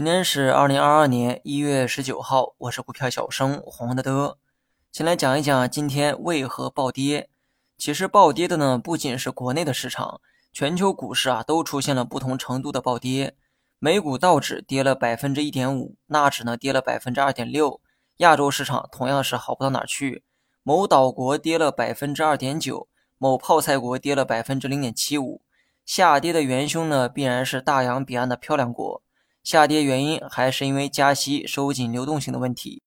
今天是二零二二年一月十九号，我是股票小生黄的德，先来讲一讲今天为何暴跌。其实暴跌的呢，不仅是国内的市场，全球股市啊都出现了不同程度的暴跌。美股道指跌了百分之一点五，纳指呢跌了百分之二点六。亚洲市场同样是好不到哪去，某岛国跌了百分之二点九，某泡菜国跌了百分之零点七五。下跌的元凶呢，必然是大洋彼岸的漂亮国。下跌原因还是因为加息收紧流动性的问题，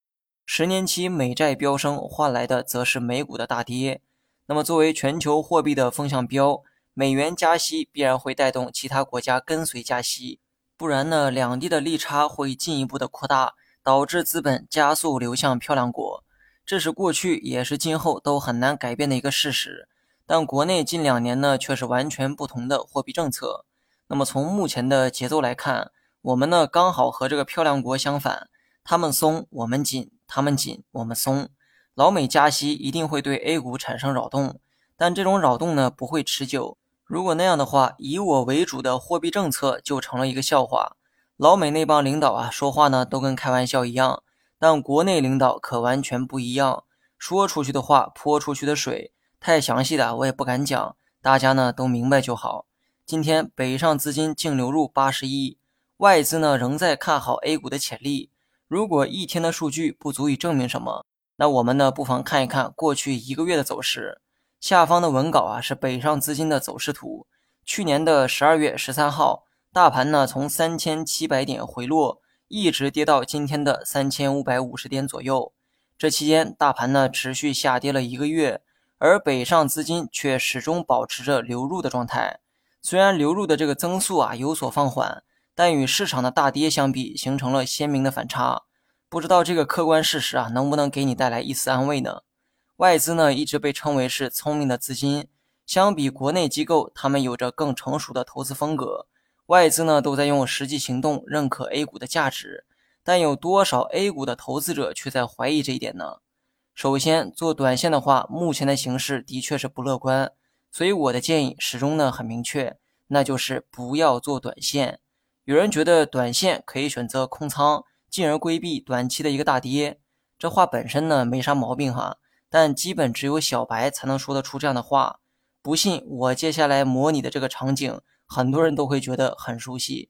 十年期美债飙升换来的则是美股的大跌。那么作为全球货币的风向标，美元加息必然会带动其他国家跟随加息，不然呢，两地的利差会进一步的扩大，导致资本加速流向漂亮国。这是过去也是今后都很难改变的一个事实。但国内近两年呢，却是完全不同的货币政策。那么从目前的节奏来看，我们呢刚好和这个漂亮国相反，他们松我们紧，他们紧我们松。老美加息一定会对 A 股产生扰动，但这种扰动呢不会持久。如果那样的话，以我为主的货币政策就成了一个笑话。老美那帮领导啊说话呢都跟开玩笑一样，但国内领导可完全不一样，说出去的话泼出去的水。太详细的我也不敢讲，大家呢都明白就好。今天北上资金净流入八十亿。外资呢仍在看好 A 股的潜力。如果一天的数据不足以证明什么，那我们呢不妨看一看过去一个月的走势。下方的文稿啊是北上资金的走势图。去年的十二月十三号，大盘呢从三千七百点回落，一直跌到今天的三千五百五十点左右。这期间，大盘呢持续下跌了一个月，而北上资金却始终保持着流入的状态。虽然流入的这个增速啊有所放缓。但与市场的大跌相比，形成了鲜明的反差。不知道这个客观事实啊，能不能给你带来一丝安慰呢？外资呢，一直被称为是聪明的资金，相比国内机构，他们有着更成熟的投资风格。外资呢，都在用实际行动认可 A 股的价值，但有多少 A 股的投资者却在怀疑这一点呢？首先，做短线的话，目前的形势的确是不乐观，所以我的建议始终呢很明确，那就是不要做短线。有人觉得短线可以选择空仓，进而规避短期的一个大跌。这话本身呢没啥毛病哈，但基本只有小白才能说得出这样的话。不信我接下来模拟的这个场景，很多人都会觉得很熟悉。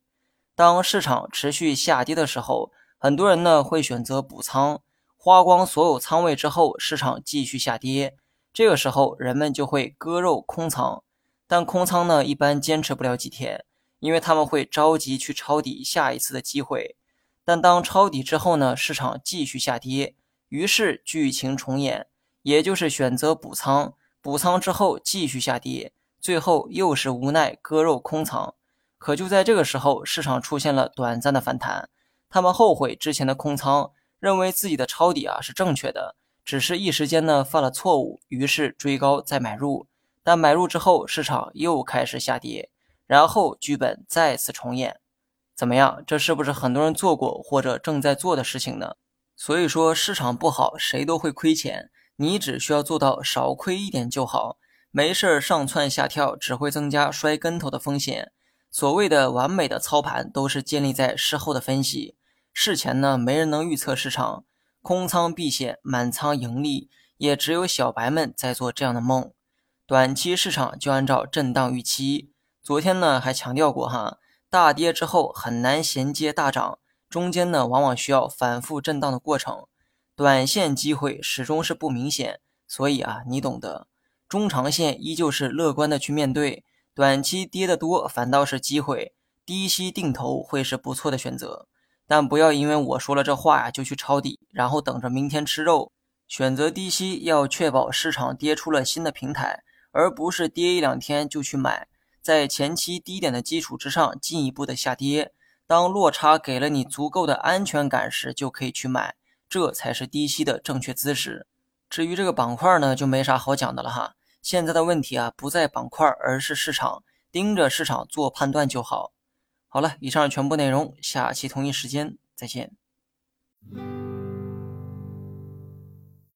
当市场持续下跌的时候，很多人呢会选择补仓，花光所有仓位之后，市场继续下跌，这个时候人们就会割肉空仓，但空仓呢一般坚持不了几天。因为他们会着急去抄底下一次的机会，但当抄底之后呢，市场继续下跌，于是剧情重演，也就是选择补仓，补仓之后继续下跌，最后又是无奈割肉空仓。可就在这个时候，市场出现了短暂的反弹，他们后悔之前的空仓，认为自己的抄底啊是正确的，只是一时间呢犯了错误，于是追高再买入，但买入之后市场又开始下跌。然后剧本再次重演，怎么样？这是不是很多人做过或者正在做的事情呢？所以说市场不好，谁都会亏钱，你只需要做到少亏一点就好。没事儿上蹿下跳，只会增加摔跟头的风险。所谓的完美的操盘，都是建立在事后的分析。事前呢，没人能预测市场，空仓避险，满仓盈利，也只有小白们在做这样的梦。短期市场就按照震荡预期。昨天呢还强调过哈，大跌之后很难衔接大涨，中间呢往往需要反复震荡的过程，短线机会始终是不明显，所以啊你懂得，中长线依旧是乐观的去面对，短期跌得多反倒是机会，低吸定投会是不错的选择，但不要因为我说了这话呀就去抄底，然后等着明天吃肉，选择低吸要确保市场跌出了新的平台，而不是跌一两天就去买。在前期低点的基础之上进一步的下跌，当落差给了你足够的安全感时，就可以去买，这才是低吸的正确姿势。至于这个板块呢，就没啥好讲的了哈。现在的问题啊，不在板块，而是市场，盯着市场做判断就好。好了，以上全部内容，下期同一时间再见。